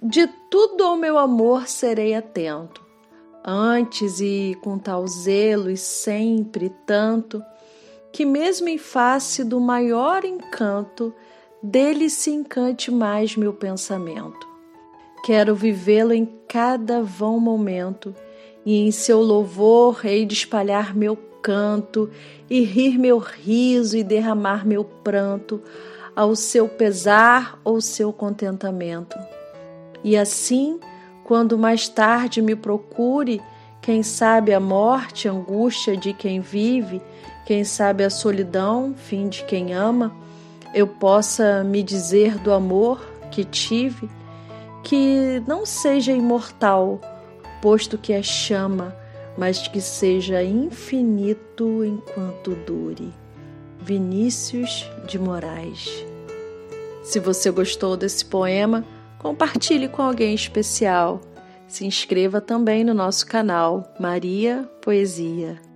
De tudo ao meu amor serei atento, antes e com tal zelo e sempre tanto, que mesmo em face do maior encanto, dele se encante mais meu pensamento. Quero vivê-lo em cada vão momento, e em seu louvor hei de espalhar meu canto, e rir meu riso e derramar meu pranto, ao seu pesar ou seu contentamento. E assim, quando mais tarde me procure, quem sabe a morte, angústia de quem vive, quem sabe a solidão, fim de quem ama, eu possa me dizer do amor que tive, que não seja imortal, posto que é chama, mas que seja infinito enquanto dure. Vinícius de Moraes. Se você gostou desse poema, compartilhe com alguém especial. Se inscreva também no nosso canal Maria Poesia.